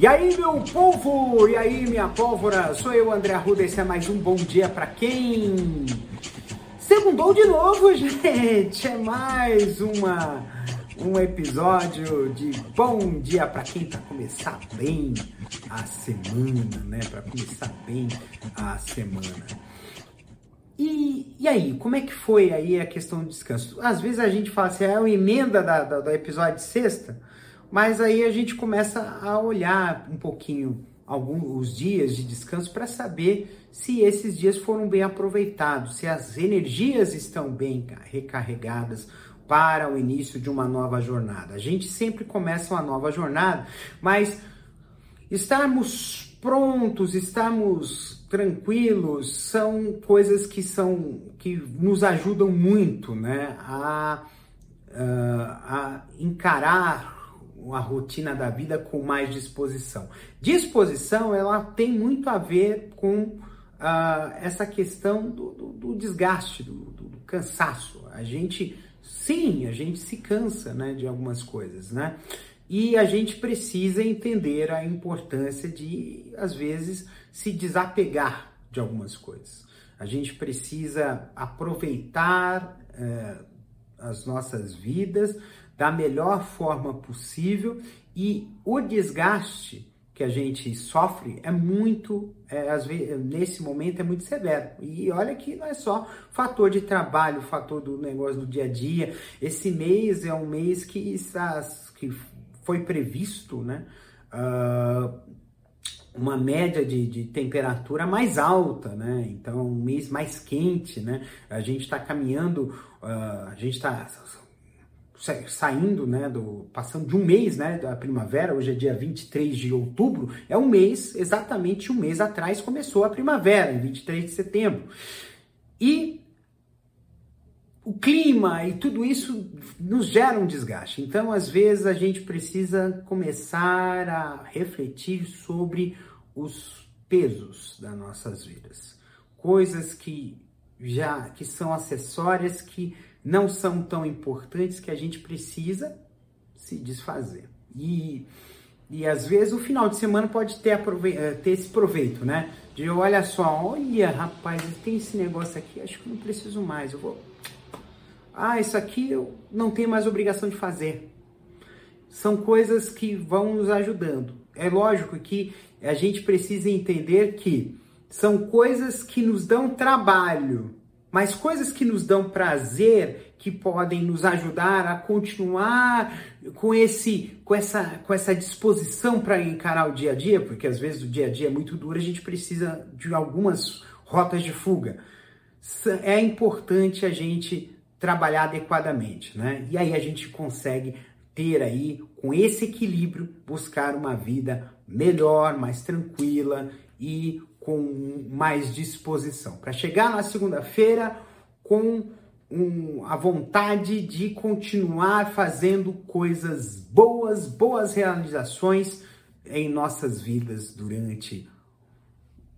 E aí, meu povo! E aí, minha pólvora? Sou eu, André Arruda. Esse é mais um bom dia para quem? Segundou de novo, gente! É mais uma, um episódio de bom dia para quem tá começar bem a semana, né? Para começar bem a semana. E, e aí, como é que foi aí a questão do descanso? Às vezes a gente fala assim, é uma emenda da, da, do episódio de sexta, mas aí a gente começa a olhar um pouquinho alguns dias de descanso para saber se esses dias foram bem aproveitados, se as energias estão bem recarregadas para o início de uma nova jornada. A gente sempre começa uma nova jornada, mas estarmos prontos, estarmos tranquilos são coisas que são que nos ajudam muito, né, a, a encarar a rotina da vida com mais disposição. Disposição, ela tem muito a ver com uh, essa questão do, do, do desgaste, do, do, cansaço. A gente, sim, a gente se cansa, né, de algumas coisas, né? E a gente precisa entender a importância de, às vezes, se desapegar de algumas coisas. A gente precisa aproveitar uh, as nossas vidas da melhor forma possível e o desgaste que a gente sofre é muito, é, às vezes, nesse momento é muito severo. E olha que não é só fator de trabalho, fator do negócio do dia a dia. Esse mês é um mês que, está, que foi previsto, né? Uh, uma média de, de, temperatura mais alta, né? Então, um mês mais quente, né? A gente está caminhando, uh, a gente está saindo, né, do, passando de um mês, né, da primavera, hoje é dia 23 de outubro, é um mês, exatamente um mês atrás começou a primavera, em 23 de setembro. E o clima e tudo isso nos gera um desgaste. Então, às vezes, a gente precisa começar a refletir sobre os pesos das nossas vidas. Coisas que já que são acessórias que não são tão importantes que a gente precisa se desfazer. E, e às vezes o final de semana pode ter, eh, ter esse proveito, né? De olha só, olha rapaz, tem esse negócio aqui, acho que não preciso mais, eu vou. Ah, isso aqui eu não tenho mais obrigação de fazer. São coisas que vão nos ajudando. É lógico que a gente precisa entender que são coisas que nos dão trabalho, mas coisas que nos dão prazer, que podem nos ajudar a continuar com esse com essa com essa disposição para encarar o dia a dia, porque às vezes o dia a dia é muito duro, a gente precisa de algumas rotas de fuga. É importante a gente trabalhar adequadamente, né? E aí a gente consegue ter aí com esse equilíbrio buscar uma vida melhor, mais tranquila e com mais disposição, para chegar na segunda-feira com um, a vontade de continuar fazendo coisas boas, boas realizações em nossas vidas durante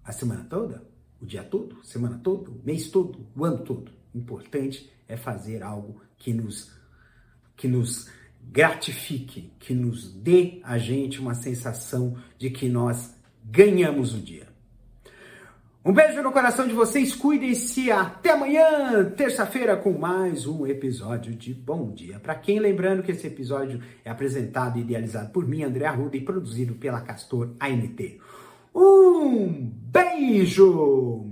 a semana toda, o dia todo, semana toda, o mês todo, o ano todo. Importante é fazer algo que nos que nos gratifique, que nos dê a gente uma sensação de que nós ganhamos o dia. Um beijo no coração de vocês, cuidem-se. Até amanhã, terça-feira, com mais um episódio de Bom Dia. Para quem lembrando que esse episódio é apresentado e idealizado por mim, André Arruda, e produzido pela Castor AMT. Um beijo!